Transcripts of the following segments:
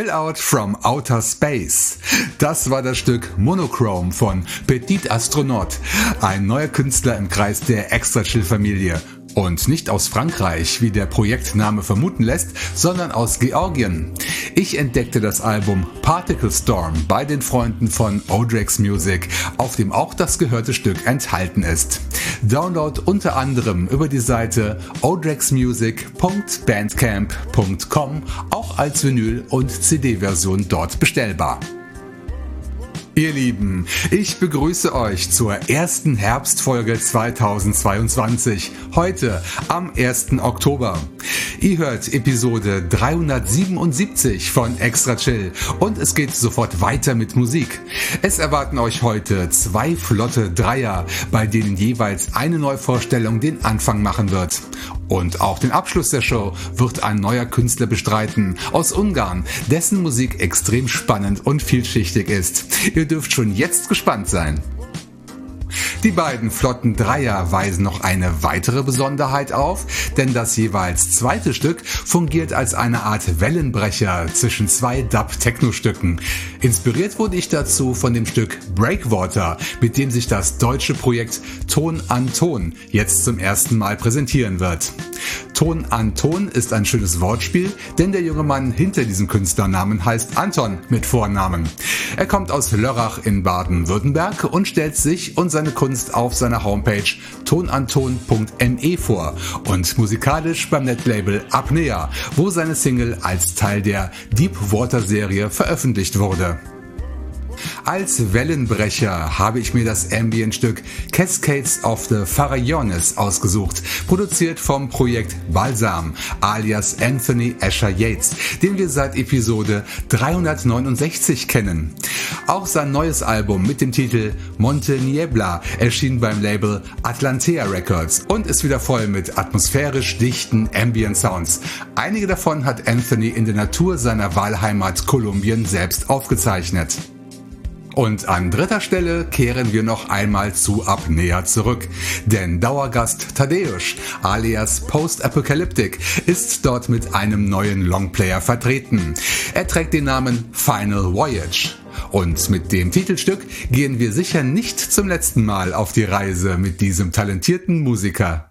Chill Out from Outer Space. Das war das Stück Monochrome von Petit Astronaut, ein neuer Künstler im Kreis der Extra Chill Familie. Und nicht aus Frankreich, wie der Projektname vermuten lässt, sondern aus Georgien. Ich entdeckte das Album Particle Storm bei den Freunden von Odrex Music, auf dem auch das gehörte Stück enthalten ist. Download unter anderem über die Seite odrexmusic.bandcamp.com, auch als Vinyl- und CD-Version dort bestellbar. Ihr Lieben, ich begrüße euch zur ersten Herbstfolge 2022, heute am 1. Oktober. Ihr hört Episode 377 von Extra Chill und es geht sofort weiter mit Musik. Es erwarten euch heute zwei flotte Dreier, bei denen jeweils eine Neuvorstellung den Anfang machen wird. Und auch den Abschluss der Show wird ein neuer Künstler bestreiten aus Ungarn, dessen Musik extrem spannend und vielschichtig ist. Ihr dürft schon jetzt gespannt sein. Die beiden flotten Dreier weisen noch eine weitere Besonderheit auf, denn das jeweils zweite Stück fungiert als eine Art Wellenbrecher zwischen zwei Dub-Techno-Stücken. Inspiriert wurde ich dazu von dem Stück Breakwater, mit dem sich das deutsche Projekt Ton an Ton jetzt zum ersten Mal präsentieren wird. Ton an Ton ist ein schönes Wortspiel, denn der junge Mann hinter diesem Künstlernamen heißt Anton mit Vornamen. Er kommt aus Lörrach in Baden-Württemberg und stellt sich und seine Kunst auf seiner Homepage tonanton.me vor und musikalisch beim Netlabel Apnea, wo seine Single als Teil der Deep Water Serie veröffentlicht wurde. Als Wellenbrecher habe ich mir das Ambient-Stück Cascades of the Pharaones ausgesucht, produziert vom Projekt Balsam alias Anthony Asher Yates, den wir seit Episode 369 kennen. Auch sein neues Album mit dem Titel Monte Niebla erschien beim Label Atlantea Records und ist wieder voll mit atmosphärisch dichten Ambient Sounds. Einige davon hat Anthony in der Natur seiner Wahlheimat Kolumbien selbst aufgezeichnet. Und an dritter Stelle kehren wir noch einmal zu Apnea zurück. Denn Dauergast Tadeusz alias Post-Apocalyptic ist dort mit einem neuen Longplayer vertreten. Er trägt den Namen Final Voyage. Und mit dem Titelstück gehen wir sicher nicht zum letzten Mal auf die Reise mit diesem talentierten Musiker.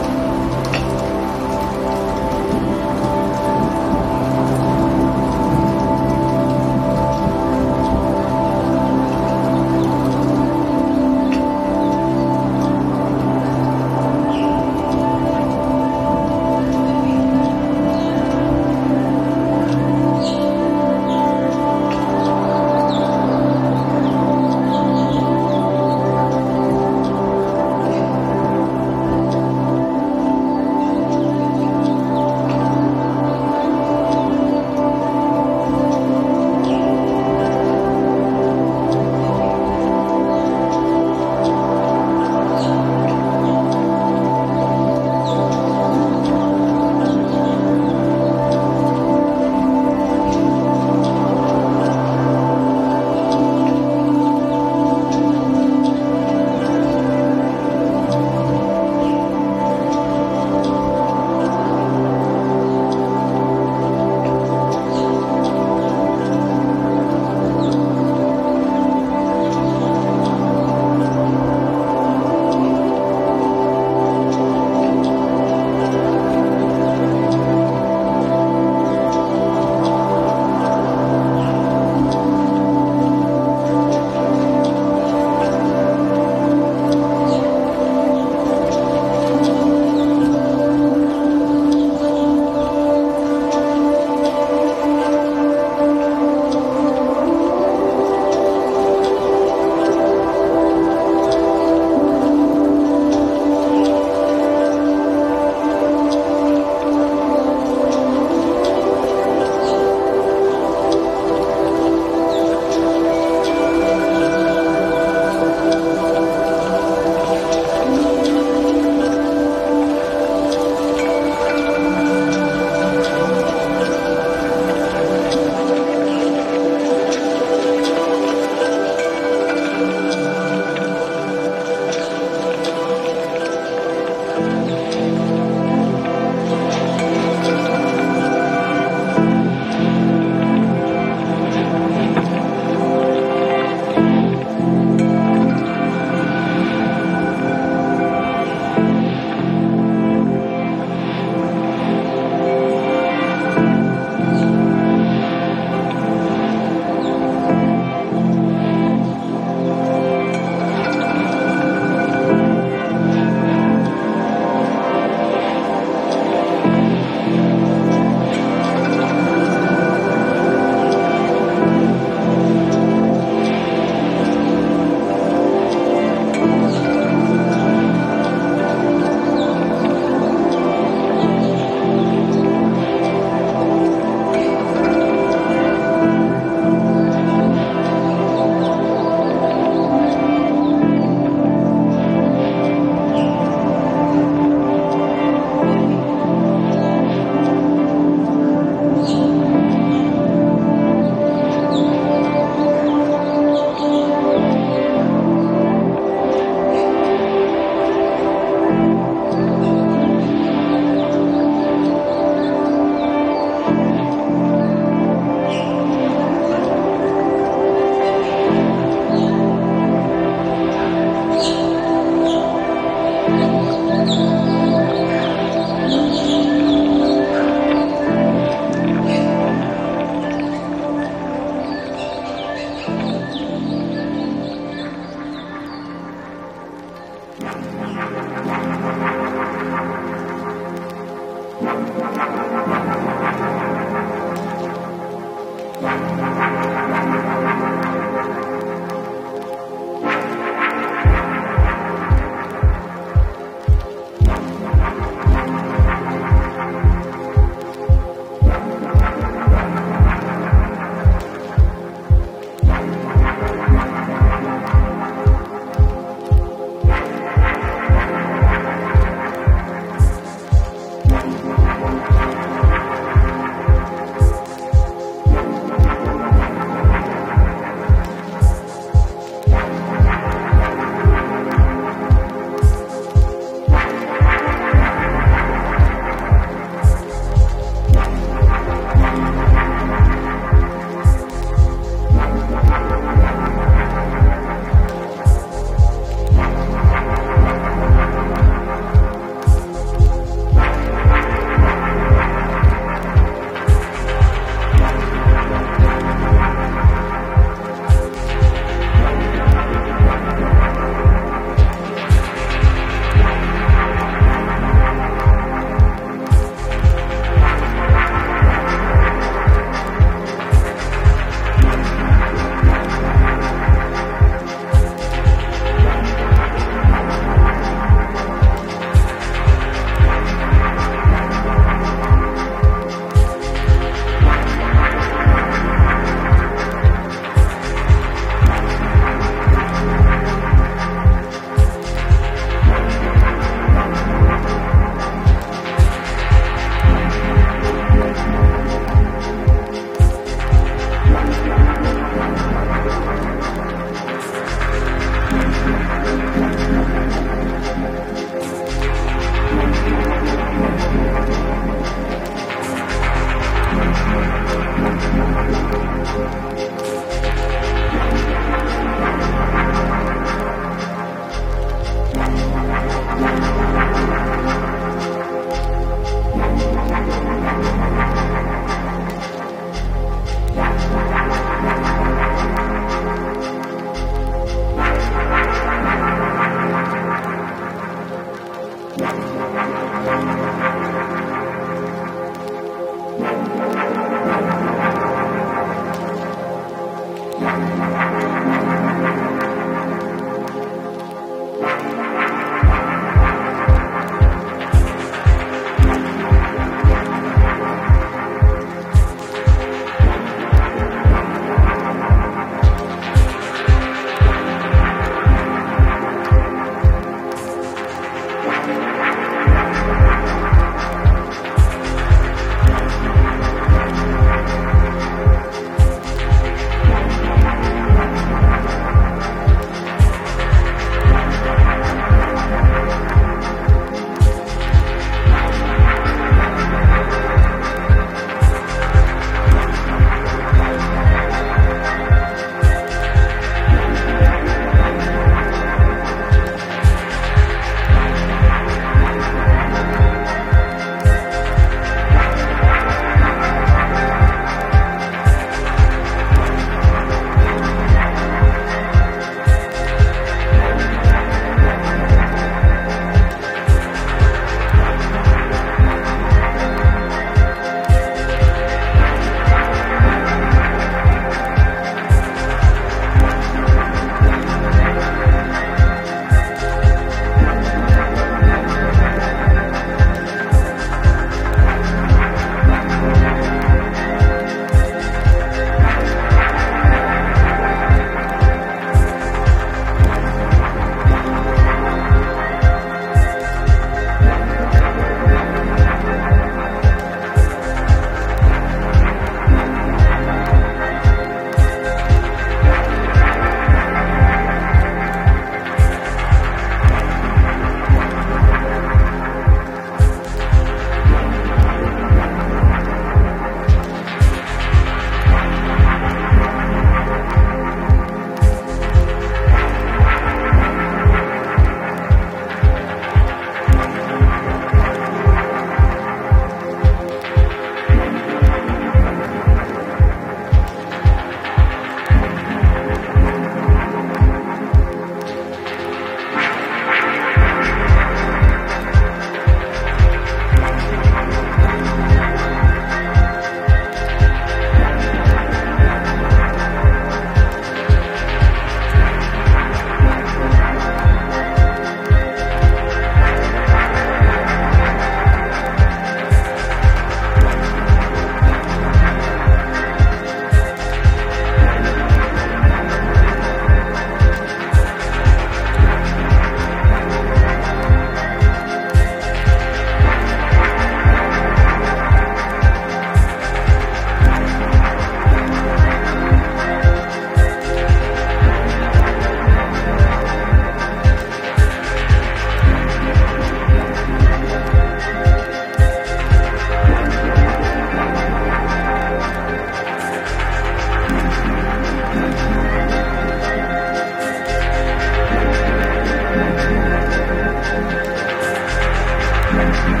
country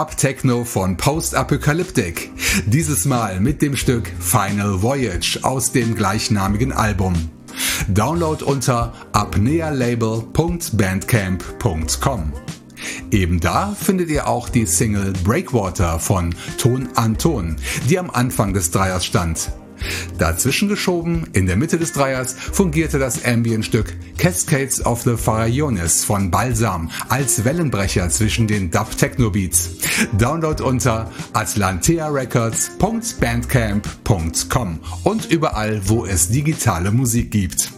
Dub Techno von Post Apocalyptic. Dieses Mal mit dem Stück Final Voyage aus dem gleichnamigen Album. Download unter apnealabel.bandcamp.com. Eben da findet ihr auch die Single Breakwater von Ton Anton, die am Anfang des Dreiers stand. Dazwischen geschoben, in der Mitte des Dreiers, fungierte das Ambient-Stück Cascades of the Pharaones von Balsam als Wellenbrecher zwischen den Dub-Techno-Beats. Download unter atlantearecords.bandcamp.com und überall, wo es digitale Musik gibt.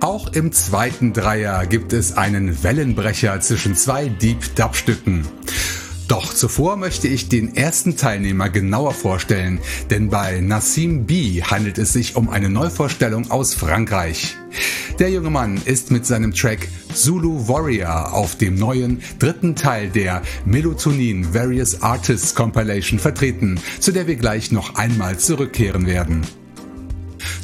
Auch im zweiten Dreier gibt es einen Wellenbrecher zwischen zwei Deep Dub Stücken. Doch zuvor möchte ich den ersten Teilnehmer genauer vorstellen, denn bei Nassim B handelt es sich um eine Neuvorstellung aus Frankreich. Der junge Mann ist mit seinem Track Zulu Warrior auf dem neuen dritten Teil der Melatonin Various Artists Compilation vertreten, zu der wir gleich noch einmal zurückkehren werden.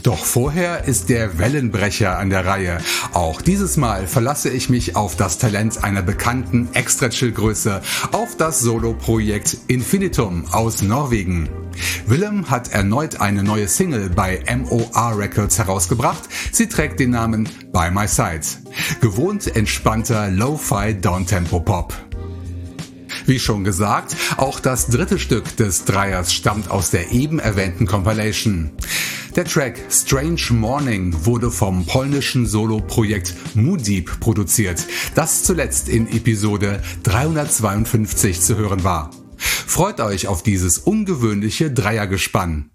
Doch vorher ist der Wellenbrecher an der Reihe. Auch dieses Mal verlasse ich mich auf das Talent einer bekannten Extra-Chill-Größe, auf das Solo-Projekt Infinitum aus Norwegen. Willem hat erneut eine neue Single bei MOR Records herausgebracht. Sie trägt den Namen By My Side. Gewohnt entspannter Lo-Fi Downtempo Pop. Wie schon gesagt, auch das dritte Stück des Dreiers stammt aus der eben erwähnten Compilation. Der Track Strange Morning wurde vom polnischen Solo-Projekt Mooddeep produziert, das zuletzt in Episode 352 zu hören war. Freut euch auf dieses ungewöhnliche Dreiergespann.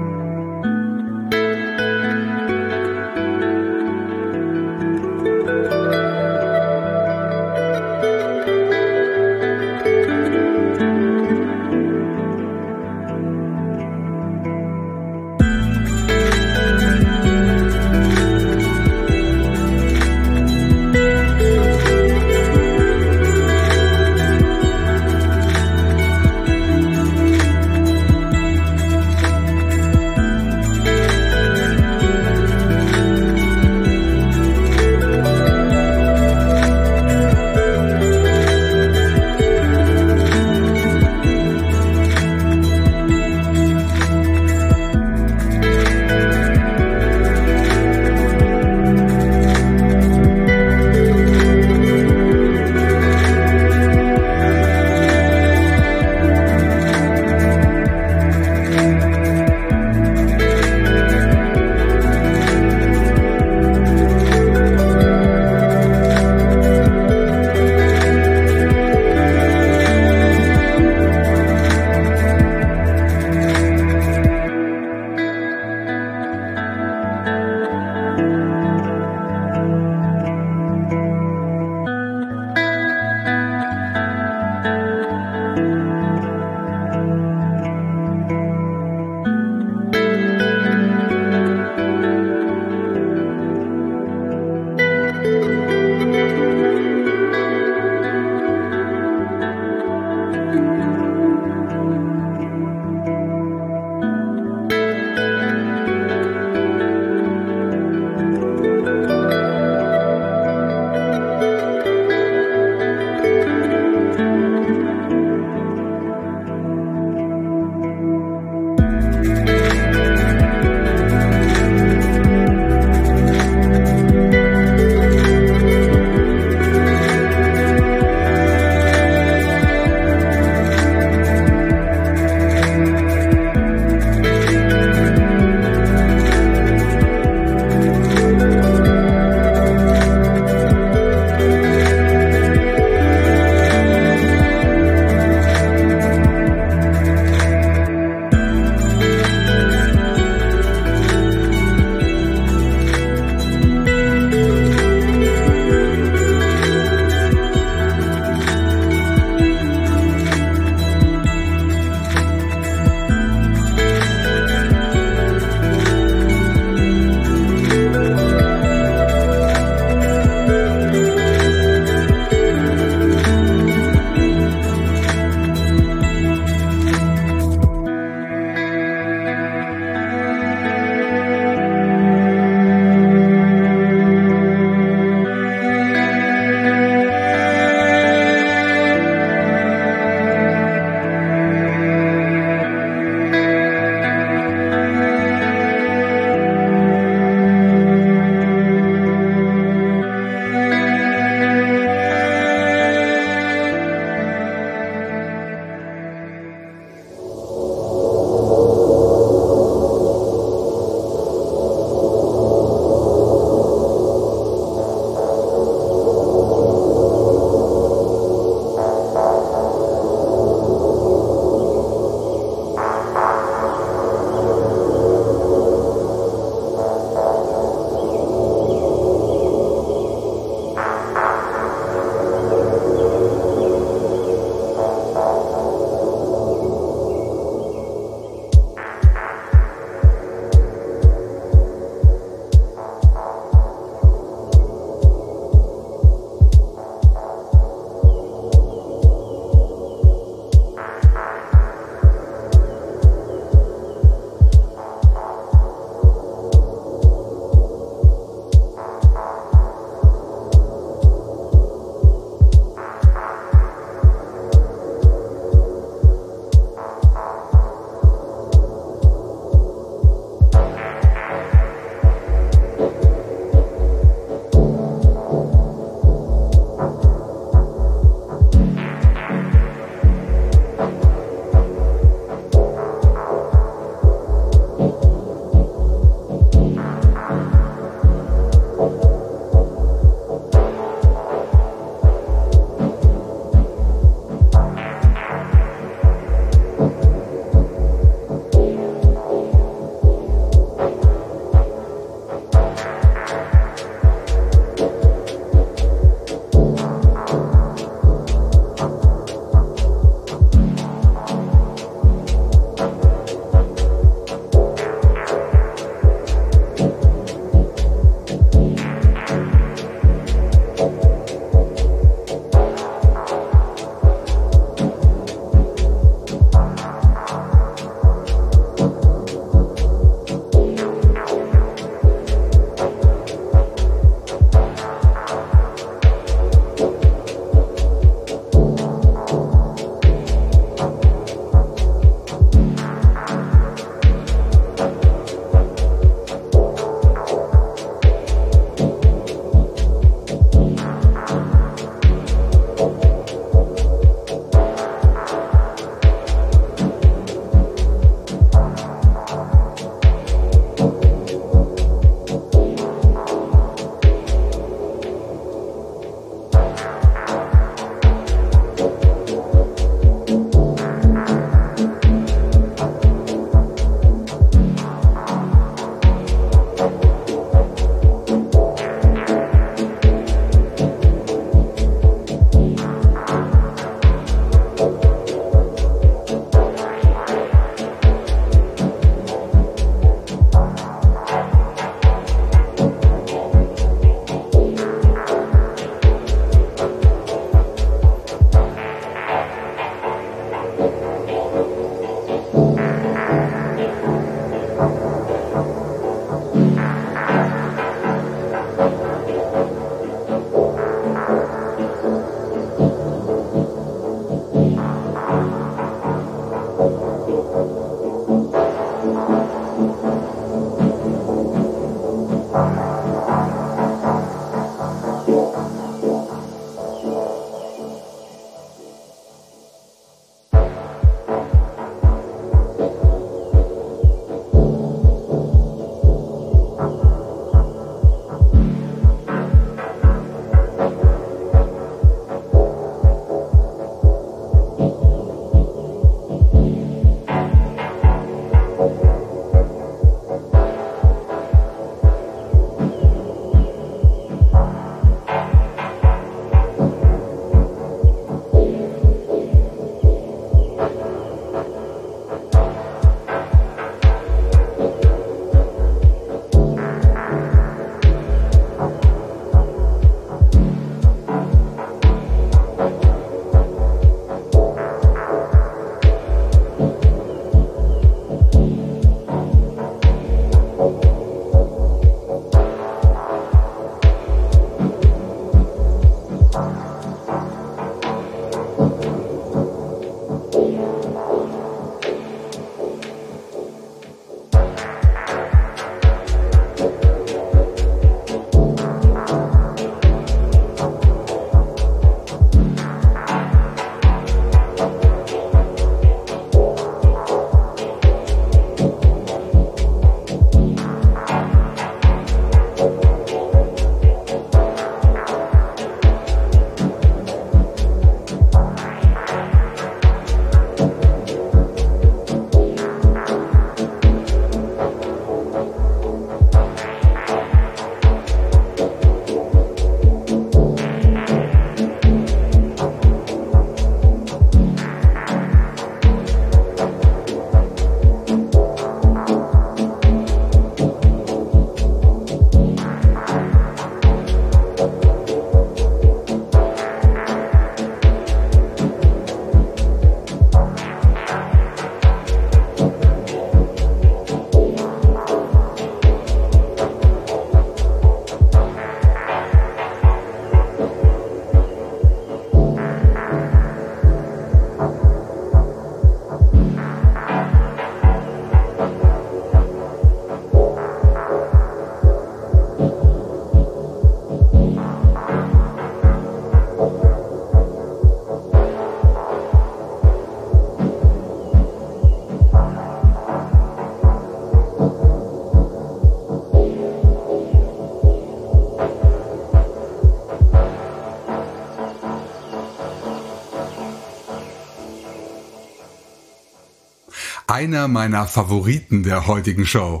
Einer meiner Favoriten der heutigen Show.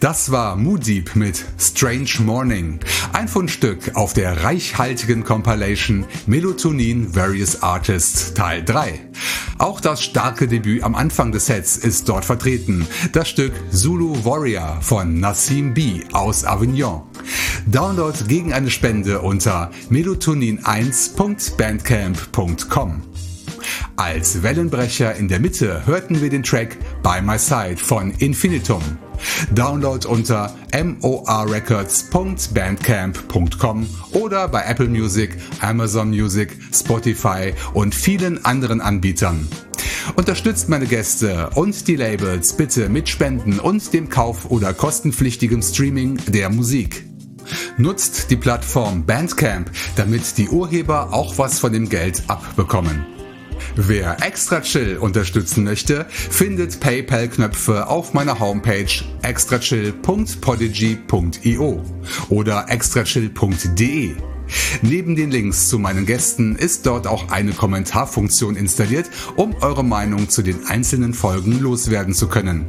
Das war Mooddeep mit Strange Morning, ein Fundstück auf der reichhaltigen Compilation Melatonin Various Artists Teil 3. Auch das starke Debüt am Anfang des Sets ist dort vertreten, das Stück Zulu Warrior von Nassim B aus Avignon. Download gegen eine Spende unter melatonin1.bandcamp.com. Als Wellenbrecher in der Mitte hörten wir den Track By My Side von Infinitum. Download unter morrecords.bandcamp.com oder bei Apple Music, Amazon Music, Spotify und vielen anderen Anbietern. Unterstützt meine Gäste und die Labels bitte mit Spenden und dem Kauf oder kostenpflichtigem Streaming der Musik. Nutzt die Plattform Bandcamp, damit die Urheber auch was von dem Geld abbekommen. Wer extra chill unterstützen möchte, findet PayPal-Knöpfe auf meiner Homepage extrachill.podigy.io oder extrachill.de. Neben den Links zu meinen Gästen ist dort auch eine Kommentarfunktion installiert, um eure Meinung zu den einzelnen Folgen loswerden zu können.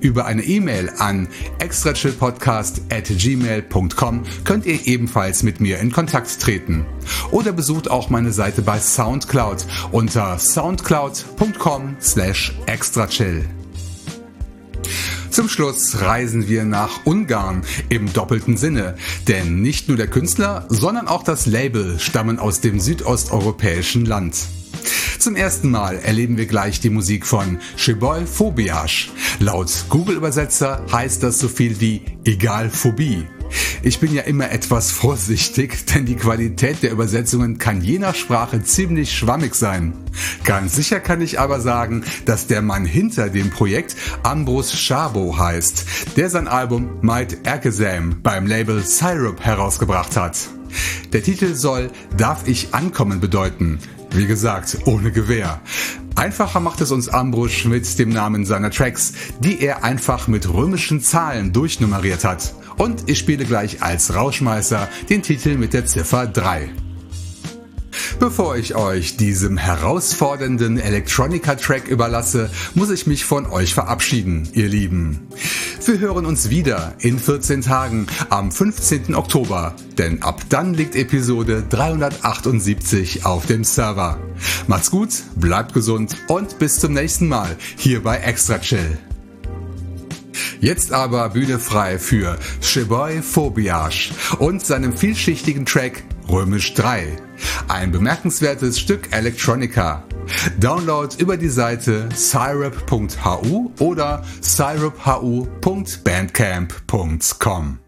Über eine E-Mail an extrachillpodcast at gmail.com könnt ihr ebenfalls mit mir in Kontakt treten. Oder besucht auch meine Seite bei Soundcloud unter soundcloud.com slash extrachill. Zum Schluss reisen wir nach Ungarn im doppelten Sinne, denn nicht nur der Künstler, sondern auch das Label stammen aus dem südosteuropäischen Land. Zum ersten Mal erleben wir gleich die Musik von Sheboy Phobiage. Laut Google-Übersetzer heißt das so viel wie Egalphobie. Ich bin ja immer etwas vorsichtig, denn die Qualität der Übersetzungen kann je nach Sprache ziemlich schwammig sein. Ganz sicher kann ich aber sagen, dass der Mann hinter dem Projekt Ambros Schabo heißt, der sein Album Might Erkesam beim Label Syrup herausgebracht hat. Der Titel soll Darf ich ankommen bedeuten. Wie gesagt, ohne Gewehr. Einfacher macht es uns Ambrusch mit dem Namen seiner Tracks, die er einfach mit römischen Zahlen durchnummeriert hat. Und ich spiele gleich als Rauschmeißer den Titel mit der Ziffer 3. Bevor ich euch diesem herausfordernden Electronica-Track überlasse, muss ich mich von euch verabschieden, ihr Lieben. Wir hören uns wieder in 14 Tagen am 15. Oktober, denn ab dann liegt Episode 378 auf dem Server. Macht's gut, bleibt gesund und bis zum nächsten Mal hier bei Extra Chill. Jetzt aber Bühne frei für Sheboy Phobiage und seinem vielschichtigen Track Römisch 3. Ein bemerkenswertes Stück Electronica. Download über die Seite syrup.hu oder syruphu.bandcamp.com.